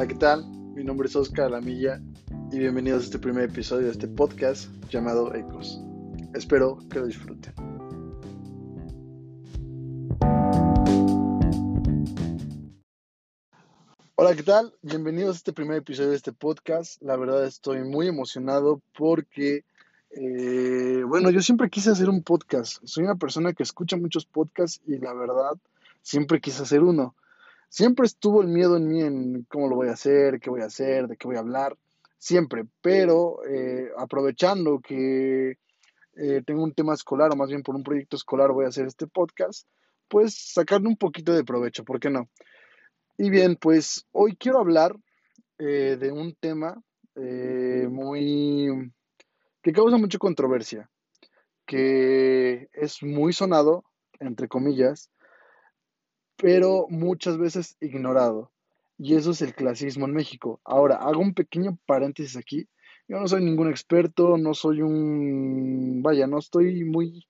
Hola, ¿qué tal? Mi nombre es Oscar Alamilla y bienvenidos a este primer episodio de este podcast llamado Ecos. Espero que lo disfruten. Hola, ¿qué tal? Bienvenidos a este primer episodio de este podcast. La verdad estoy muy emocionado porque, eh, bueno, yo siempre quise hacer un podcast. Soy una persona que escucha muchos podcasts y la verdad siempre quise hacer uno Siempre estuvo el miedo en mí en cómo lo voy a hacer, qué voy a hacer, de qué voy a hablar, siempre, pero eh, aprovechando que eh, tengo un tema escolar, o más bien por un proyecto escolar voy a hacer este podcast, pues sacarle un poquito de provecho, ¿por qué no? Y bien, pues hoy quiero hablar eh, de un tema muy... que causa mucha controversia, que es muy sonado, entre comillas, pero muchas veces ignorado. Y eso es el clasismo en México. Ahora, hago un pequeño paréntesis aquí. Yo no soy ningún experto, no soy un... Vaya, no estoy muy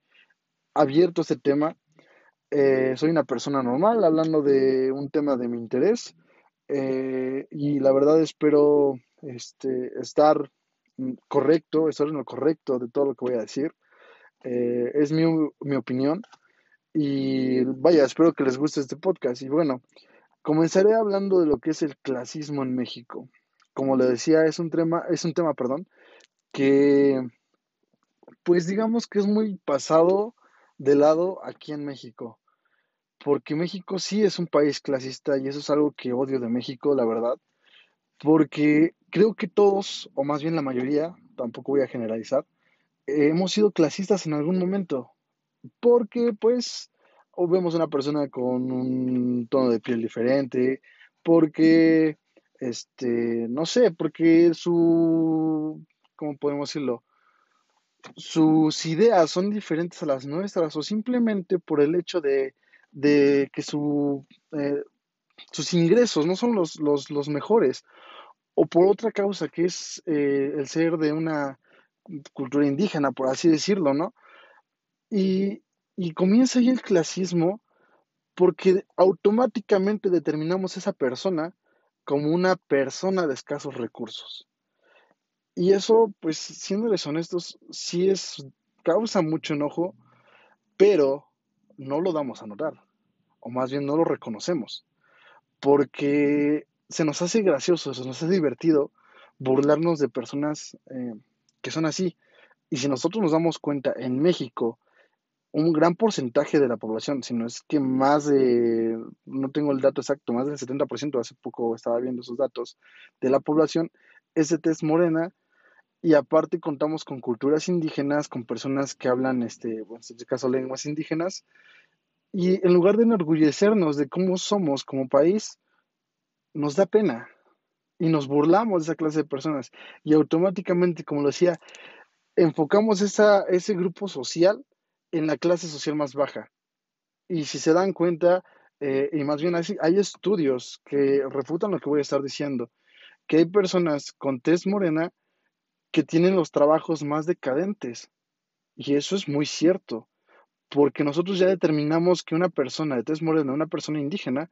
abierto a este tema. Eh, soy una persona normal hablando de un tema de mi interés. Eh, y la verdad espero este, estar correcto, estar en lo correcto de todo lo que voy a decir. Eh, es mi, mi opinión. Y vaya, espero que les guste este podcast. Y bueno, comenzaré hablando de lo que es el clasismo en México. Como le decía, es un tema, es un tema, perdón, que pues digamos que es muy pasado de lado aquí en México. Porque México sí es un país clasista y eso es algo que odio de México, la verdad. Porque creo que todos, o más bien la mayoría, tampoco voy a generalizar, hemos sido clasistas en algún momento porque pues o vemos una persona con un tono de piel diferente, porque, este, no sé, porque su, ¿cómo podemos decirlo? Sus ideas son diferentes a las nuestras o simplemente por el hecho de, que su, eh, sus ingresos no son los, los, mejores o por otra causa que es eh, el ser de una cultura indígena, por así decirlo, ¿no? Y, comienza ahí el clasismo porque automáticamente determinamos a esa persona como una persona de escasos recursos. Y eso, pues, siéndoles honestos, sí es, causa mucho enojo, pero no lo damos a notar, o más bien no lo reconocemos, porque se nos hace gracioso, se nos hace divertido burlarnos de personas eh, que son así. Y si nosotros nos damos cuenta en México, un gran porcentaje de la población, si no es que más de, no tengo el dato exacto, más del 70%, hace poco estaba viendo esos datos, de la población es de morena y aparte contamos con culturas indígenas, con personas que hablan, este, en este caso, lenguas indígenas, y en lugar de enorgullecernos de cómo somos como país, nos da pena y nos burlamos de esa clase de personas y automáticamente, como lo decía, enfocamos esa, ese grupo social en la clase social más baja. Y si se dan cuenta, eh, y más bien hay, hay estudios que refutan lo que voy a estar diciendo, que hay personas con tez morena que tienen los trabajos más decadentes. Y eso es muy cierto, porque nosotros ya determinamos que una persona de tez morena, una persona indígena,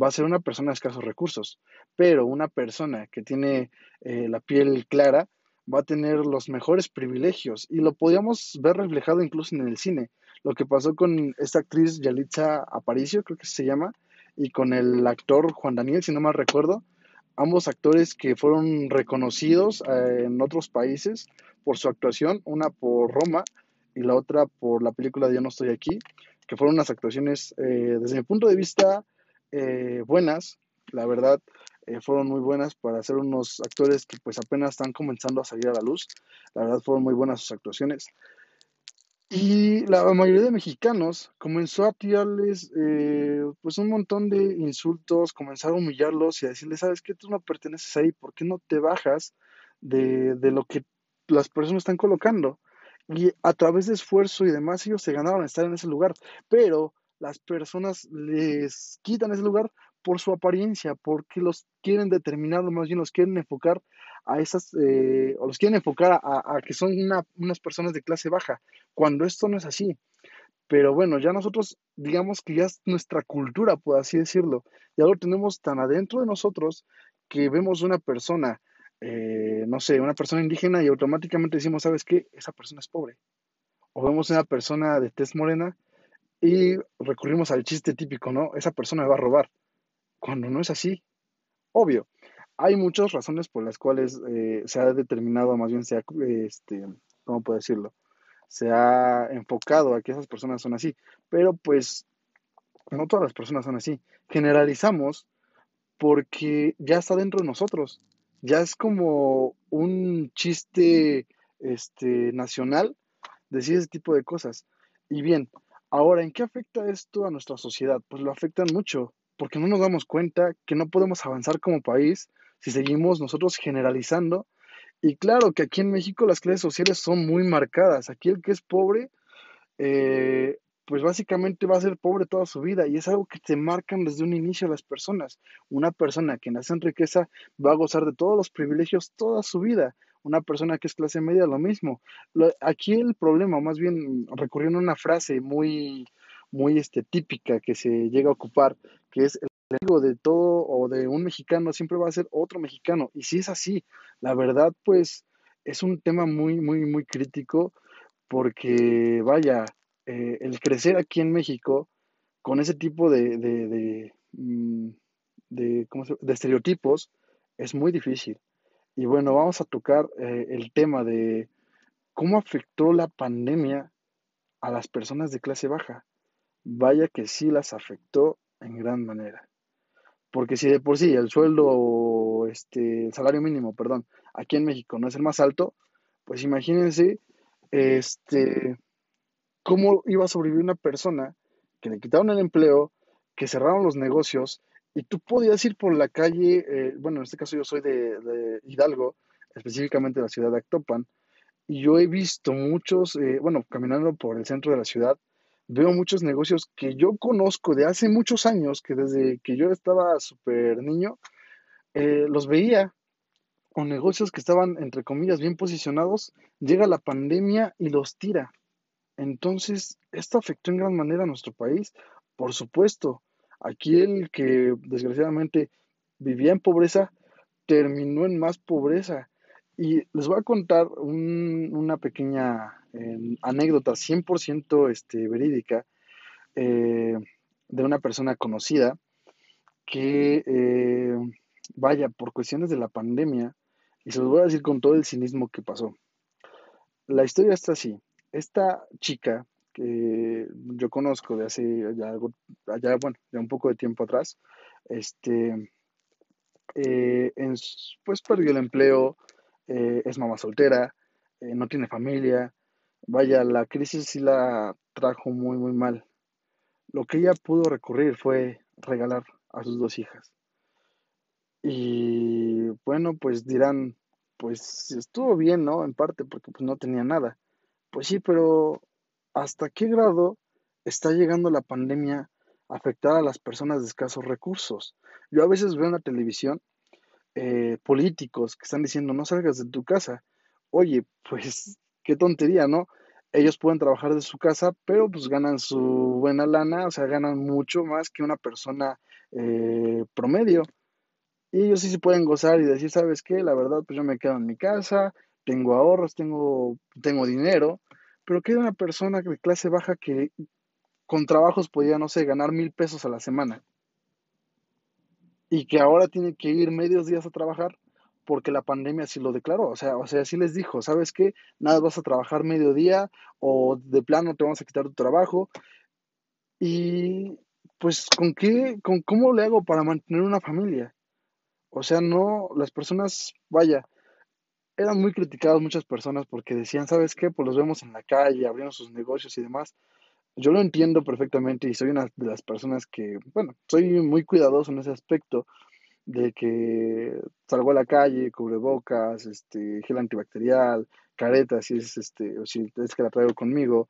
va a ser una persona de escasos recursos, pero una persona que tiene eh, la piel clara va a tener los mejores privilegios y lo podíamos ver reflejado incluso en el cine. Lo que pasó con esta actriz Yalitza Aparicio, creo que se llama, y con el actor Juan Daniel, si no mal recuerdo, ambos actores que fueron reconocidos eh, en otros países por su actuación, una por Roma y la otra por la película Yo no estoy aquí, que fueron unas actuaciones eh, desde mi punto de vista eh, buenas, la verdad, eh, fueron muy buenas para ser unos actores que pues apenas están comenzando a salir a la luz. La verdad fueron muy buenas sus actuaciones. Y la mayoría de mexicanos comenzó a tirarles eh, pues un montón de insultos, comenzaron a humillarlos y a decirles, sabes que tú no perteneces ahí, ¿por qué no te bajas de, de lo que las personas están colocando? Y a través de esfuerzo y demás ellos se ganaron estar en ese lugar, pero las personas les quitan ese lugar por su apariencia, porque los quieren determinar, más bien los quieren enfocar a esas, eh, o los quieren enfocar a, que son unas personas de clase baja, cuando esto no es así. Pero bueno, ya nosotros, digamos que ya es nuestra cultura, por así decirlo, ya lo tenemos tan adentro de nosotros porque vemos una persona, eh, no sé, una persona indígena y automáticamente decimos, ¿sabes qué? Esa persona es pobre. O vemos una persona de tez morena y recurrimos al chiste típico, ¿no? Esa persona me va a robar. Cuando no es así. Obvio, hay muchas razones por las cuales eh, se ha determinado, más bien se ha, este, ¿cómo puedo decirlo? Se ha enfocado a que esas personas son así. Pero pues no todas las personas son así. Generalizamos porque ya está dentro de nosotros. Ya es como un chiste este, nacional decir ese tipo de cosas. Y bien, ahora, ¿en qué afecta esto a nuestra sociedad? Pues lo afectan mucho, porque no nos damos cuenta que no podemos avanzar como país si seguimos nosotros generalizando. Y claro que aquí en México las clases sociales son muy marcadas. Aquí el que es pobre eh, pues básicamente va a ser pobre toda su vida y es algo que te marcan desde un inicio las personas. Una persona que nace en riqueza va a gozar de todos los privilegios toda su vida. Una persona que es clase media, lo mismo. aquí el problema, más bien recurriendo a una frase muy, muy este, típica que se llega a ocupar, que es el enemigo de todo o de un mexicano siempre va a ser otro mexicano. Y si es así, la verdad, pues es un tema muy, muy, muy crítico porque, vaya, eh, el crecer aquí en México con ese tipo de, de, mm, estereotipos es muy difícil. Y bueno, vamos a tocar eh, el tema de cómo afectó la pandemia a las personas de clase baja. Vaya que sí las afectó en gran manera. Porque si de por sí el sueldo, este, el salario mínimo, perdón, aquí en México no es el más alto, pues imagínense, este, ¿Cómo iba a sobrevivir una persona que le quitaron el empleo, que cerraron los negocios y tú podías ir por la calle, eh, bueno, en este caso yo soy de, Hidalgo, específicamente de la ciudad de Actopan, y yo he visto muchos, eh, bueno, caminando por el centro de la ciudad, veo muchos negocios que yo conozco de hace muchos años, que desde que yo estaba súper niño, eh, los veía, o negocios que estaban, entre comillas, bien posicionados, llega la pandemia y los tira. Entonces, esto afectó en gran manera a nuestro país. Por supuesto, aquí el que desgraciadamente vivía en pobreza terminó en más pobreza. Y les voy a contar una pequeña eh, anécdota 100% este, verídica eh, de una persona conocida que, eh, vaya, por cuestiones de la pandemia, y se los voy a decir con todo el cinismo que pasó. La historia está así esta chica que yo conozco de hace ya algo, allá, bueno, ya un poco de tiempo atrás, este, eh, pues perdió el empleo, es mamá soltera, no tiene familia, vaya, la crisis sí la trajo muy, muy mal. Lo que ella pudo recurrir fue regalar a sus dos hijas. Y bueno, pues dirán, pues estuvo bien, ¿no? En parte porque pues no tenía nada. Pues sí, pero ¿hasta qué grado está llegando la pandemia a afectar a las personas de escasos recursos? Yo a veces veo en la televisión eh, políticos que están diciendo no salgas de tu casa. Oye, pues qué tontería, ¿no? Ellos pueden trabajar de su casa, pero pues ganan su buena lana, o sea, ganan mucho más que una persona eh, promedio. Y ellos sí se pueden gozar y decir, ¿sabes qué? La verdad, pues yo me quedo en mi casa, tengo ahorros, tengo, tengo dinero, pero que una persona de clase baja que con trabajos podía, no sé, ganar mil pesos a la semana y que ahora tiene que ir medios días a trabajar porque la pandemia así lo declaró, o sea, o sea, así les dijo, ¿sabes qué? Nada, vas a trabajar medio día o de plano te vamos a quitar tu trabajo. Y pues, ¿con qué, con cómo le hago para mantener una familia? O sea, no, las personas, vaya, eran muy criticados muchas personas porque decían, ¿sabes qué? Pues los vemos en la calle, abriendo sus negocios y demás. Yo lo entiendo perfectamente y soy una de las personas que, bueno, soy muy cuidadoso en ese aspecto de que salgo a la calle, cubrebocas, este, gel antibacterial, careta, si es este, o si es que la traigo conmigo.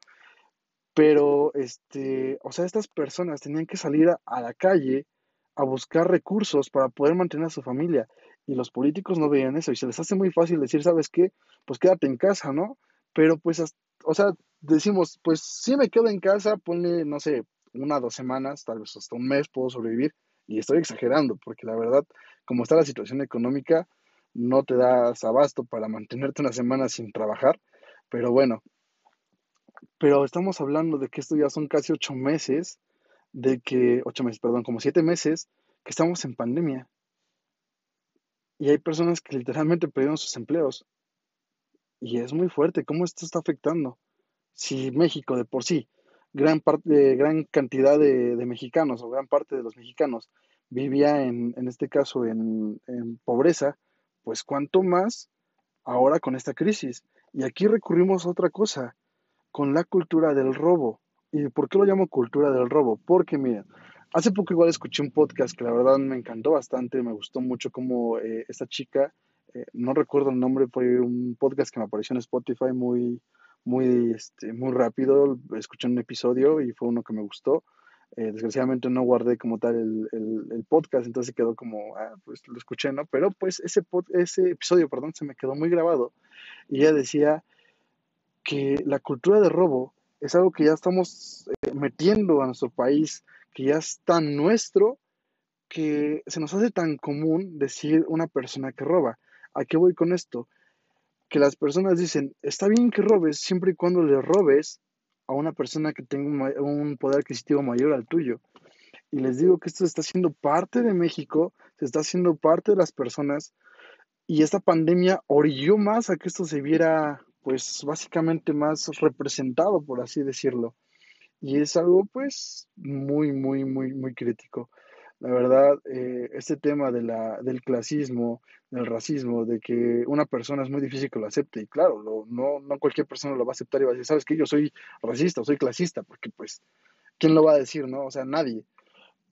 Pero, este, o sea, estas personas tenían que salir a, la calle a buscar recursos para poder mantener a su familia y los políticos no veían eso y se les hace muy fácil decir, ¿sabes qué? Pues quédate en casa, ¿no? Pero pues, o sea, decimos, pues si me quedo en casa, ponle, no sé, una, dos semanas, tal vez hasta un mes puedo sobrevivir. Y estoy exagerando, porque la verdad, como está la situación económica, no te das abasto para mantenerte una semana sin trabajar. Pero bueno, pero estamos hablando de que esto ya son casi ocho meses, de que, ocho meses, perdón, como siete meses, que estamos en pandemia. Y hay personas que literalmente perdieron sus empleos. Y es muy fuerte cómo esto está afectando. Si México de por sí, gran, parte, gran cantidad de, mexicanos o gran parte de los mexicanos vivía en, en este caso en, en pobreza, pues cuánto más ahora con esta crisis. Y aquí recurrimos a otra cosa, con la cultura del robo. ¿Y por qué lo llamo cultura del robo? Porque, mira, hace poco igual escuché un podcast que la verdad me encantó bastante, me gustó mucho como eh, esta chica, eh, no recuerdo el nombre, fue un podcast que me apareció en Spotify muy, muy, este, muy rápido, escuché un episodio y fue uno que me gustó. Eh, desgraciadamente no guardé como tal el, el, podcast, entonces quedó como, ah, pues lo escuché, ¿no? Pero pues ese, ese episodio, perdón, se me quedó muy grabado. Y ella decía que la cultura de robo es algo que ya estamos eh, metiendo a nuestro país, que ya es tan nuestro, que se nos hace tan común decir una persona que roba. ¿A qué voy con esto? Que las personas dicen, está bien que robes siempre y cuando le robes a una persona que tenga un, poder adquisitivo mayor al tuyo. Y les digo que esto está siendo parte de México, se está haciendo parte de las personas y esta pandemia orilló más a que esto se viera pues básicamente más representado, por así decirlo. Y es algo pues muy, muy, muy, muy crítico. La verdad, eh, este tema de la, del clasismo, del racismo, de que una persona es muy difícil que lo acepte, y claro, no, no cualquier persona lo va a aceptar y va a decir, sabes que yo soy racista soy clasista, porque pues, ¿quién lo va a decir, no? O sea, nadie.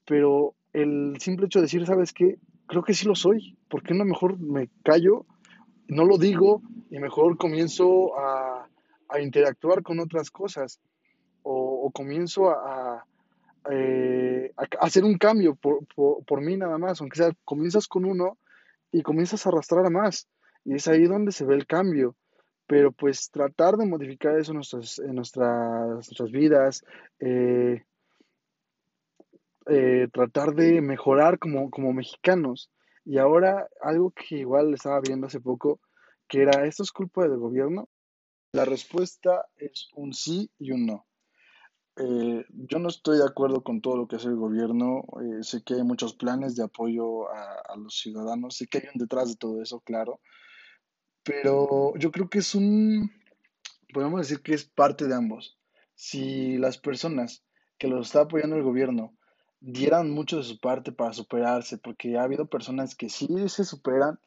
Pero el simple hecho de decir, ¿sabes qué? Creo que sí lo soy, ¿por qué no mejor me callo, no lo digo y mejor comienzo a, a interactuar con otras cosas? O, o comienzo a eh, hacer un cambio por, por, mí nada más, aunque sea, comienzas con uno y comienzas a arrastrar a más. Y es ahí donde se ve el cambio. Pero pues tratar de modificar eso en nuestras, en nuestras, nuestras vidas, eh, eh, tratar de mejorar como, como mexicanos. Y ahora algo que igual estaba viendo hace poco, que era, ¿esto es culpa del gobierno? La respuesta es un sí y un no. Eh, yo no estoy de acuerdo con todo lo que hace el gobierno. Eh, sé que hay muchos planes de apoyo a, los ciudadanos. Sé que hay un detrás de todo eso, claro. Pero yo creo que es un, podemos decir que es parte de ambos. Si las personas que lo está apoyando el gobierno dieran mucho de su parte para superarse, porque ha habido personas que sí se superan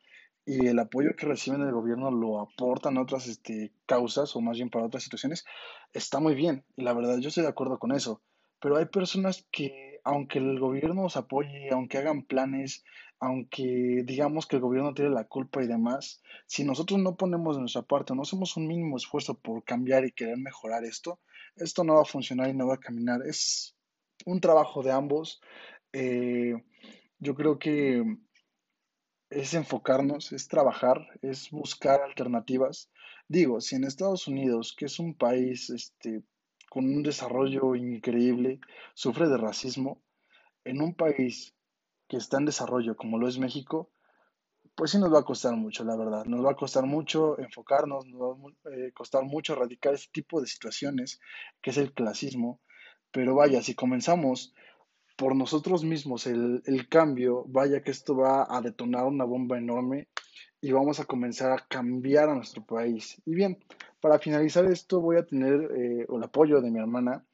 y el apoyo que reciben del gobierno lo aportan a otras este, causas o más bien para otras situaciones, está muy bien. Y la verdad, yo estoy de acuerdo con eso. Pero hay personas que, aunque el gobierno os apoye, aunque hagan planes, aunque digamos que el gobierno tiene la culpa y demás, si nosotros no ponemos de nuestra parte, no hacemos un mínimo esfuerzo por cambiar y querer mejorar esto, esto no va a funcionar y no va a caminar. Es un trabajo de ambos. Eh, yo creo que es enfocarnos, es trabajar, es buscar alternativas. Digo, si en Estados Unidos, que es un país este, con un desarrollo increíble, sufre de racismo, en un país que está en desarrollo como lo es México, pues sí nos va a costar mucho, la verdad. Nos va a costar mucho enfocarnos, nos va a eh, costar mucho erradicar ese tipo de situaciones, que es el clasismo. Pero vaya, si comenzamos por nosotros mismos el, cambio, vaya que esto va a detonar una bomba enorme y vamos a comenzar a cambiar a nuestro país. Y bien, para finalizar esto voy a tener eh, el apoyo de mi hermana.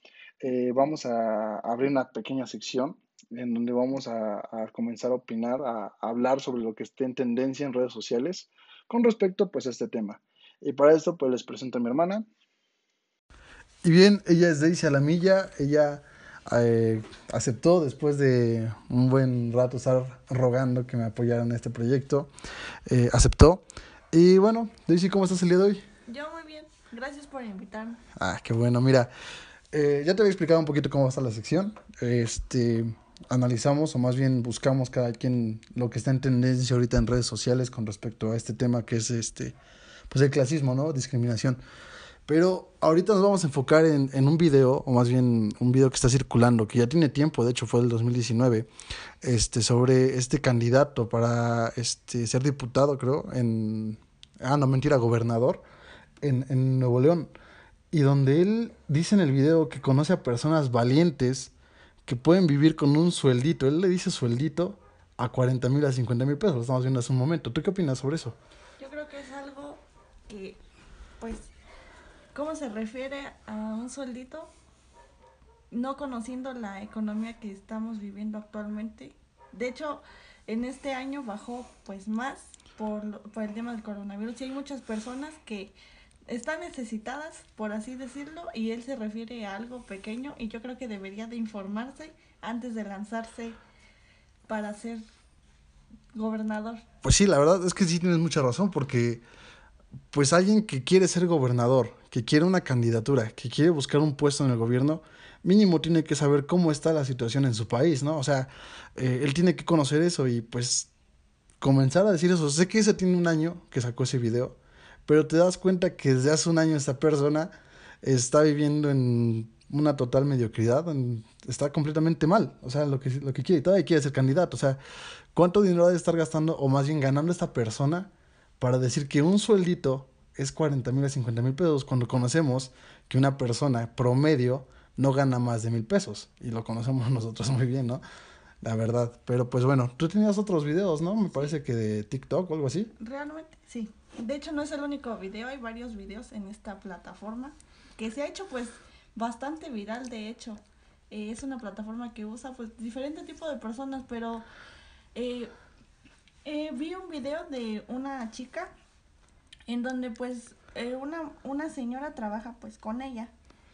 Eh, vamos a abrir una pequeña sección en donde vamos a, comenzar a opinar, a, hablar sobre lo que esté en tendencia en redes sociales con respecto pues a este tema. Y para esto pues les presento a mi hermana. Y bien, ella es Daisy Alamilla, ella eh, aceptó después de un buen rato estar rogando que me apoyaran en este proyecto. Eh, aceptó. Y bueno, Daisy, ¿cómo estás el día de hoy? Yo muy bien. Gracias por invitarme. Ah, qué bueno. Mira, eh, ya te había explicado un poquito cómo va a estar la sección. Este, analizamos o más bien buscamos cada quien lo que está en tendencia ahorita en redes sociales con respecto a este tema que es este, pues el clasismo, ¿no? Discriminación. Pero ahorita nos vamos a enfocar en, en, un video, o más bien un video que está circulando, que ya tiene tiempo, de hecho fue del 2019, este, sobre este candidato para este, ser diputado, creo, en... Ah, no, mentira, gobernador, en, en Nuevo León. Y donde él dice en el video que conoce a personas valientes que pueden vivir con un sueldito. Él le dice sueldito a 40 mil a 50 mil pesos. Lo estamos viendo hace un momento. ¿Tú qué opinas sobre eso? Yo creo que es algo que, pues, ¿cómo se refiere a un sueldito? No conociendo la economía que estamos viviendo actualmente. De hecho, en este año bajó pues más por, por el tema del coronavirus y hay muchas personas que están necesitadas, por así decirlo, y él se refiere a algo pequeño y yo creo que debería de informarse antes de lanzarse para ser gobernador. Pues sí, la verdad es que sí tienes mucha razón, porque pues alguien que quiere ser gobernador, que quiere una candidatura, que quiere buscar un puesto en el gobierno, mínimo tiene que saber cómo está la situación en su país, ¿no? O sea, eh, él tiene que conocer eso y pues comenzar a decir eso. Sé que ese tiene un año que sacó ese video, pero te das cuenta que desde hace un año esta persona está viviendo en una total mediocridad, está completamente mal, o sea, lo que, lo que quiere, todavía quiere ser candidato, o sea, ¿cuánto dinero ha de estar gastando o más bien ganando esta persona para decir que un sueldito es 40 mil a 50 mil pesos cuando conocemos que una persona promedio no gana más de mil pesos y lo conocemos nosotros muy bien, ¿no? La verdad, pero pues bueno, tú tenías otros videos, ¿no? Me parece que de TikTok o algo así. Realmente, sí. De hecho, no es el único video, hay varios videos en esta plataforma que se ha hecho pues bastante viral, de hecho. Eh, es una plataforma que usa pues diferente tipo de personas, pero eh, eh, vi un video de una chica en donde pues una, una señora trabaja pues con ella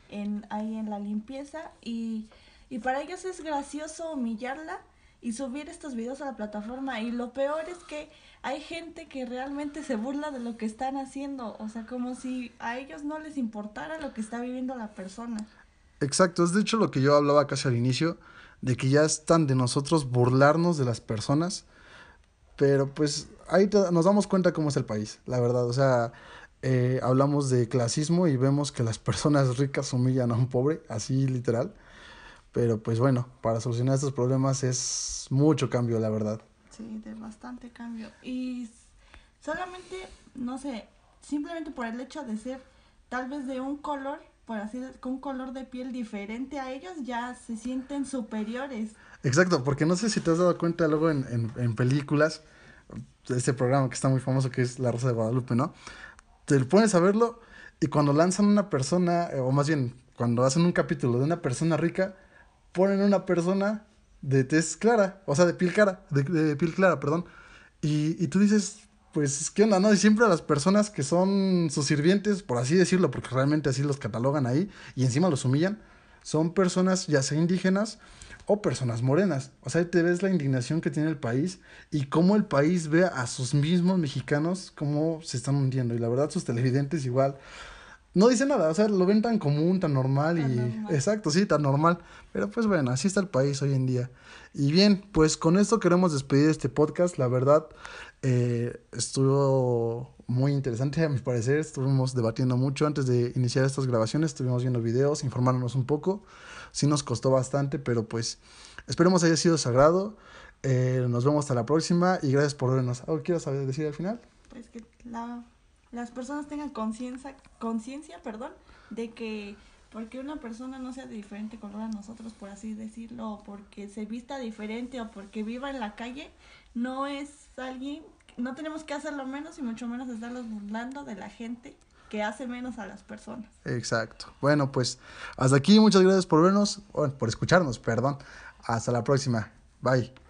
en, ahí en la limpieza y, y para ellos es gracioso humillarla y subir estos videos a la plataforma y lo peor es que hay gente que realmente se burla de lo que están haciendo, o sea, como si a ellos no les importara lo que está viviendo la persona. Exacto, es de hecho lo que yo hablaba casi al inicio, de que ya están de nosotros burlarnos de las personas, pero pues ahí nos damos cuenta cómo es el país, la verdad, o sea, eh, hablamos de clasismo y vemos que las personas ricas humillan a un pobre, así literal, pero pues bueno, para solucionar estos problemas es mucho cambio, la verdad. Sí, de bastante cambio. Y solamente, no sé, simplemente por el hecho de ser tal vez de un color, por así con un color de piel diferente a ellos, ya se sienten superiores. Exacto, porque no sé si te has dado cuenta luego en, en, en películas, de este programa que está muy famoso que es La Rosa de Guadalupe, ¿no? Te pones a verlo y cuando lanzan una persona, o más bien, cuando hacen un capítulo de una persona rica, ponen una persona de tez clara, o sea, de piel clara, de, piel clara, perdón. Y, y, tú dices, pues, ¿qué onda, no? Y siempre las personas que son sus sirvientes, por así decirlo, porque realmente así los catalogan ahí, y encima los humillan, son personas ya sea indígenas o personas morenas. O sea, te ves la indignación que tiene el país y cómo el país ve a sus mismos mexicanos cómo se están hundiendo. Y la verdad, sus televidentes igual no dice nada, o sea, lo ven tan común, tan normal y... Exacto, sí, tan normal. Pero pues bueno, así está el país hoy en día. Y bien, pues con esto queremos despedir este podcast. La verdad, eh, estuvo muy interesante a mi parecer. Estuvimos debatiendo mucho antes de iniciar estas grabaciones. Estuvimos viendo videos, informándonos un poco. Sí nos costó bastante, pero pues esperemos haya sido sagrado. Eh, nos vemos hasta la próxima y gracias por vernos. ¿Algo quieres decir al final? Pues que la las personas tengan conciencia, conciencia, perdón, de que porque una persona no sea de diferente color a nosotros, por así decirlo, o porque se vista diferente o porque viva en la calle, no es alguien, no tenemos que hacerlo menos y mucho menos estarlos burlando de la gente que hace menos a las personas. Exacto. Bueno, pues hasta aquí, muchas gracias por vernos, por escucharnos, perdón. Hasta la próxima. Bye.